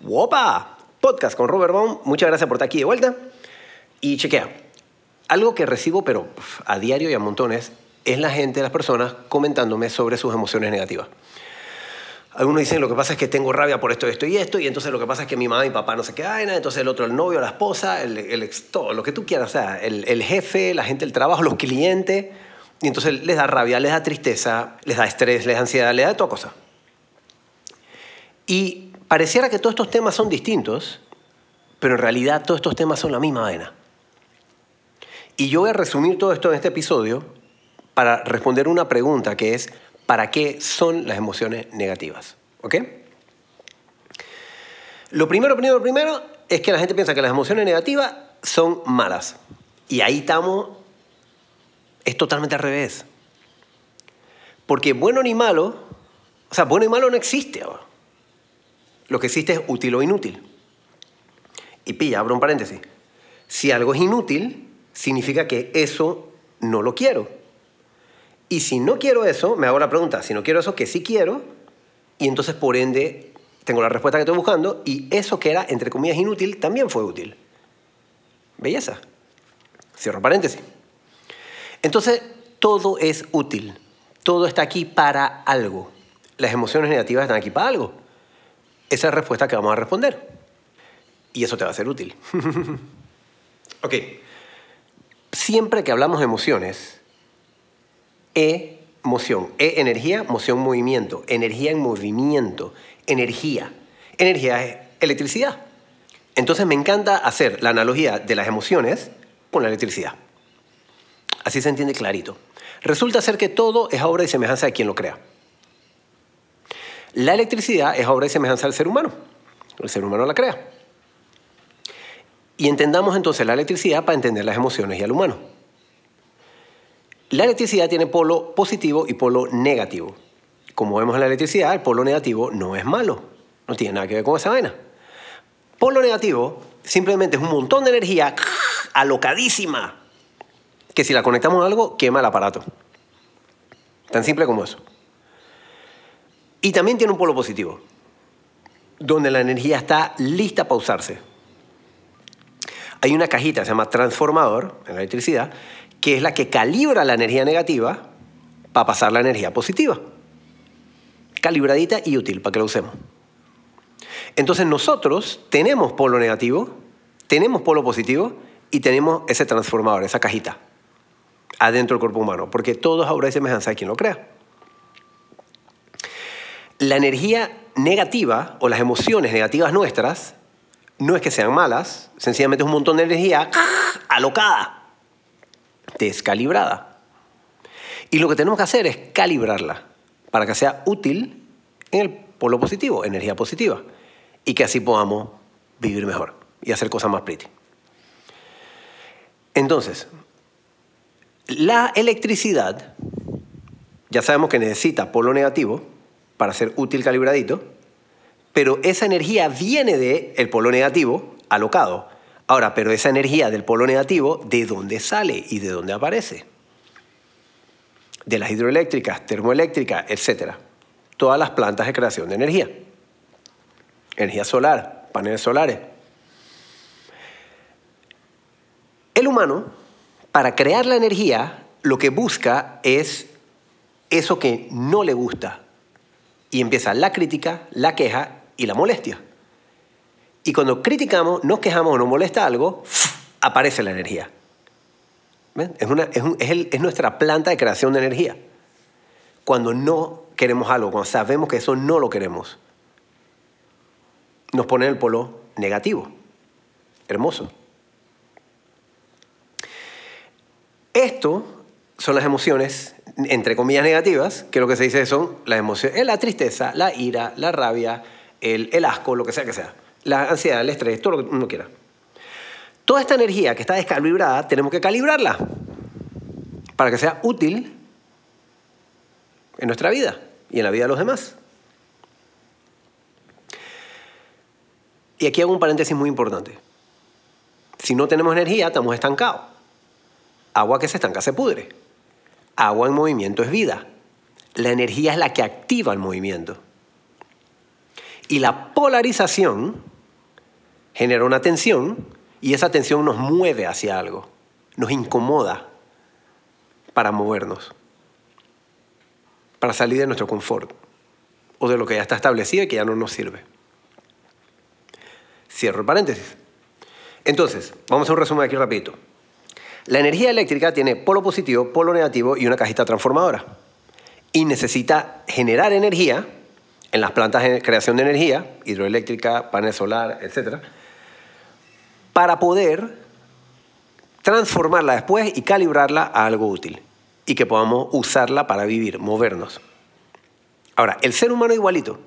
¡Wopa! Podcast con Robert Baum. Muchas gracias por estar aquí de vuelta. Y chequea. Algo que recibo, pero a diario y a montones, es la gente, las personas comentándome sobre sus emociones negativas. Algunos dicen, lo que pasa es que tengo rabia por esto, esto y esto, y entonces lo que pasa es que mi mamá y papá no se quedan, entonces el otro, el novio, la esposa, el, el ex, todo, lo que tú quieras, o sea, el, el jefe, la gente del trabajo, los clientes, y entonces les da rabia, les da tristeza, les da estrés, les da ansiedad, les da toda cosa. Y pareciera que todos estos temas son distintos, pero en realidad todos estos temas son la misma vaina. Y yo voy a resumir todo esto en este episodio para responder una pregunta que es, ¿para qué son las emociones negativas? ¿Ok? Lo primero, primero, primero es que la gente piensa que las emociones negativas son malas. Y ahí estamos, es totalmente al revés. Porque bueno ni malo, o sea, bueno y malo no existe ahora. Lo que existe es útil o inútil. Y pilla, abro un paréntesis. Si algo es inútil, significa que eso no lo quiero. Y si no quiero eso, me hago la pregunta, si no quiero eso, que sí quiero, y entonces por ende tengo la respuesta que estoy buscando, y eso que era, entre comillas, inútil, también fue útil. Belleza. Cierro paréntesis. Entonces, todo es útil. Todo está aquí para algo. Las emociones negativas están aquí para algo. Esa es la respuesta que vamos a responder. Y eso te va a ser útil. ok. Siempre que hablamos de emociones, E, moción. E, energía, moción, movimiento. Energía en movimiento. Energía. Energía es electricidad. Entonces me encanta hacer la analogía de las emociones con la electricidad. Así se entiende clarito. Resulta ser que todo es obra y semejanza de quien lo crea. La electricidad es obra y semejanza del ser humano. El ser humano la crea. Y entendamos entonces la electricidad para entender las emociones y al humano. La electricidad tiene polo positivo y polo negativo. Como vemos en la electricidad, el polo negativo no es malo. No tiene nada que ver con esa vaina. Polo negativo simplemente es un montón de energía alocadísima que si la conectamos a algo, quema el aparato. Tan simple como eso. Y también tiene un polo positivo, donde la energía está lista para usarse. Hay una cajita, se llama transformador en la electricidad, que es la que calibra la energía negativa para pasar la energía positiva. Calibradita y útil para que la usemos. Entonces nosotros tenemos polo negativo, tenemos polo positivo y tenemos ese transformador, esa cajita, adentro del cuerpo humano, porque todo es obra y semejanza quien lo crea. La energía negativa o las emociones negativas nuestras no es que sean malas, sencillamente es un montón de energía alocada, descalibrada. Y lo que tenemos que hacer es calibrarla para que sea útil en el polo positivo, energía positiva, y que así podamos vivir mejor y hacer cosas más pretty. Entonces, la electricidad, ya sabemos que necesita polo negativo para ser útil calibradito, pero esa energía viene del el polo negativo alocado. Ahora, pero esa energía del polo negativo, ¿de dónde sale y de dónde aparece? De las hidroeléctricas, termoeléctricas, etc. Todas las plantas de creación de energía. Energía solar, paneles solares. El humano, para crear la energía, lo que busca es eso que no le gusta. Y empieza la crítica, la queja y la molestia. Y cuando criticamos, nos quejamos o nos molesta algo, aparece la energía. Es, es nuestra planta de creación de energía. Cuando no queremos algo, cuando sabemos que eso no lo queremos, nos pone en el polo negativo. Hermoso. Esto son las emociones, entre comillas, negativas, que lo que se dice son las emociones, es la tristeza, la ira, la rabia, el, el, asco, lo que sea que sea. La ansiedad, el estrés, todo lo que uno quiera. Toda esta energía que está descalibrada, tenemos que calibrarla para que sea útil en nuestra vida y en la vida de los demás. Y aquí hago un paréntesis muy importante. Si no tenemos energía, estamos estancados. Agua que se estanca se pudre. Agua en movimiento es vida. La energía es la que activa el movimiento. Y la polarización genera una tensión y esa tensión nos mueve hacia algo, nos incomoda para movernos, para salir de nuestro confort o de lo que ya está establecido y que ya no nos sirve. Cierro el paréntesis. Entonces, vamos a un resumen aquí rapidito. La energía eléctrica tiene polo positivo, polo negativo y una cajita transformadora. Y necesita generar energía en las plantas de creación de energía, hidroeléctrica, panel solar, etc., para poder transformarla después y calibrarla a algo útil y que podamos usarla para vivir, movernos. Ahora, el ser humano igualito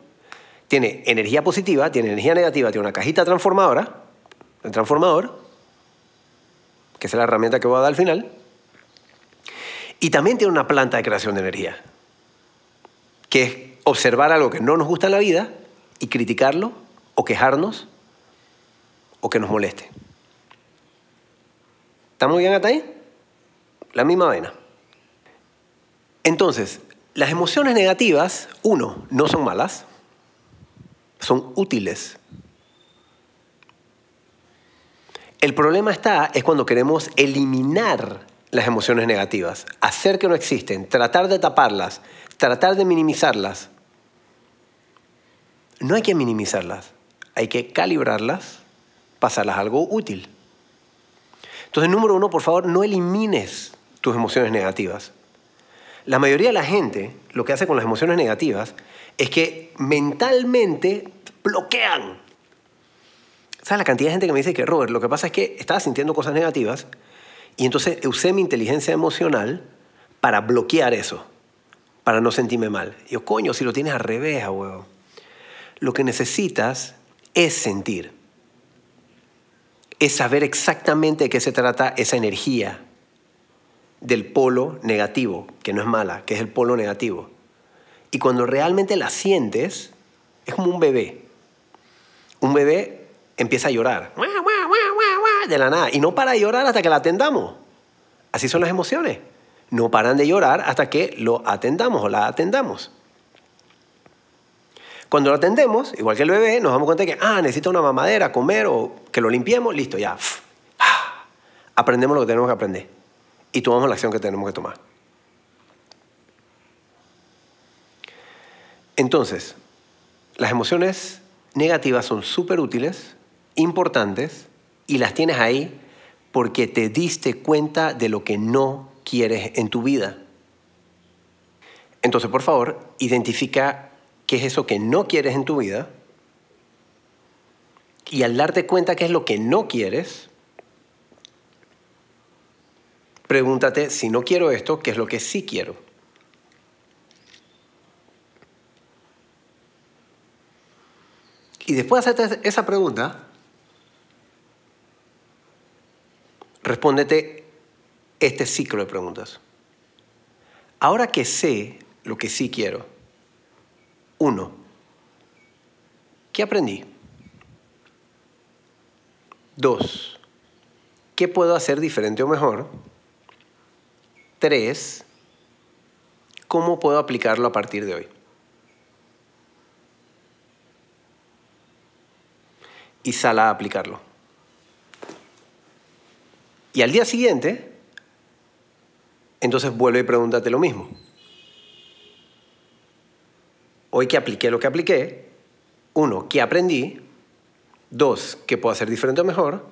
tiene energía positiva, tiene energía negativa, tiene una cajita transformadora, el transformador, que es la herramienta que voy a dar al final, y también tiene una planta de creación de energía, que es observar algo que no nos gusta en la vida y criticarlo o quejarnos o que nos moleste. ¿Estamos bien hasta ahí? La misma vaina. Entonces, las emociones negativas, uno, no son malas, son útiles. El problema está es cuando queremos eliminar las emociones negativas, hacer que no existen, tratar de taparlas, tratar de minimizarlas. No hay que minimizarlas, hay que calibrarlas, pasarlas a algo útil. Entonces, número uno, por favor, no elimines tus emociones negativas. La mayoría de la gente lo que hace con las emociones negativas es que mentalmente bloquean. ¿Sabes la cantidad de gente que me dice que, Robert, lo que pasa es que estaba sintiendo cosas negativas y entonces usé mi inteligencia emocional para bloquear eso, para no sentirme mal. Yo, coño, si lo tienes al revés, huevo. Lo que necesitas es sentir. Es saber exactamente de qué se trata esa energía del polo negativo, que no es mala, que es el polo negativo. Y cuando realmente la sientes, es como un bebé. Un bebé empieza a llorar de la nada y no para de llorar hasta que la atendamos. Así son las emociones. No paran de llorar hasta que lo atendamos o la atendamos. Cuando lo atendemos, igual que el bebé, nos damos cuenta de que, ah, necesita una mamadera, comer o que lo limpiemos, listo, ya. Aprendemos lo que tenemos que aprender y tomamos la acción que tenemos que tomar. Entonces, las emociones negativas son súper útiles, importantes, y las tienes ahí porque te diste cuenta de lo que no quieres en tu vida. Entonces, por favor, identifica qué es eso que no quieres en tu vida y al darte cuenta qué es lo que no quieres, pregúntate si no quiero esto, qué es lo que sí quiero. Y después de hacerte esa pregunta, respóndete este ciclo de preguntas. Ahora que sé lo que sí quiero, uno, ¿qué aprendí? Dos, ¿qué puedo hacer diferente o mejor? Tres, ¿cómo puedo aplicarlo a partir de hoy? Y sal a aplicarlo. Y al día siguiente, entonces vuelve y pregúntate lo mismo. Hoy que apliqué lo que apliqué, uno, ¿qué aprendí? Dos, ¿qué puedo hacer diferente o mejor?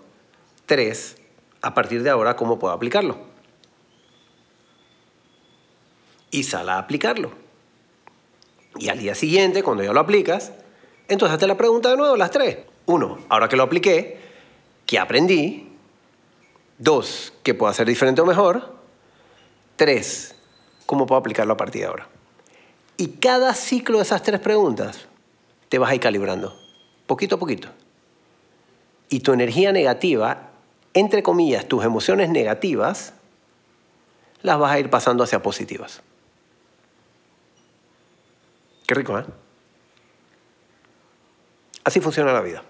Tres, a partir de ahora, ¿cómo puedo aplicarlo? y sal a aplicarlo. Y al día siguiente, cuando ya lo aplicas, entonces hazte la pregunta de nuevo, las tres. Uno, ahora que lo apliqué, ¿qué aprendí? Dos, ¿qué puedo hacer diferente o mejor? Tres, ¿cómo puedo aplicarlo a partir de ahora? Y cada ciclo de esas tres preguntas te vas a ir calibrando, poquito a poquito. Y tu energía negativa, entre comillas, tus emociones negativas, las vas a ir pasando hacia positivas. Qué rico, ¿eh? Así funciona la vida.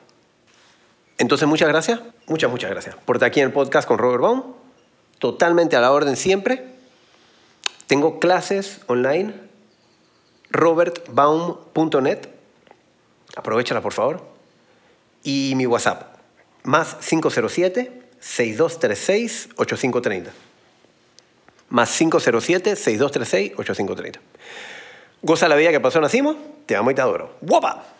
Entonces, muchas gracias, muchas, muchas gracias por estar aquí en el podcast con Robert Baum. Totalmente a la orden siempre. Tengo clases online, robertbaum.net. Aprovechala, por favor. Y mi WhatsApp, más 507-6236-8530. Más 507-6236-8530. Goza la vida que pasó, nacimos. Te amo y te adoro. ¡Guapa!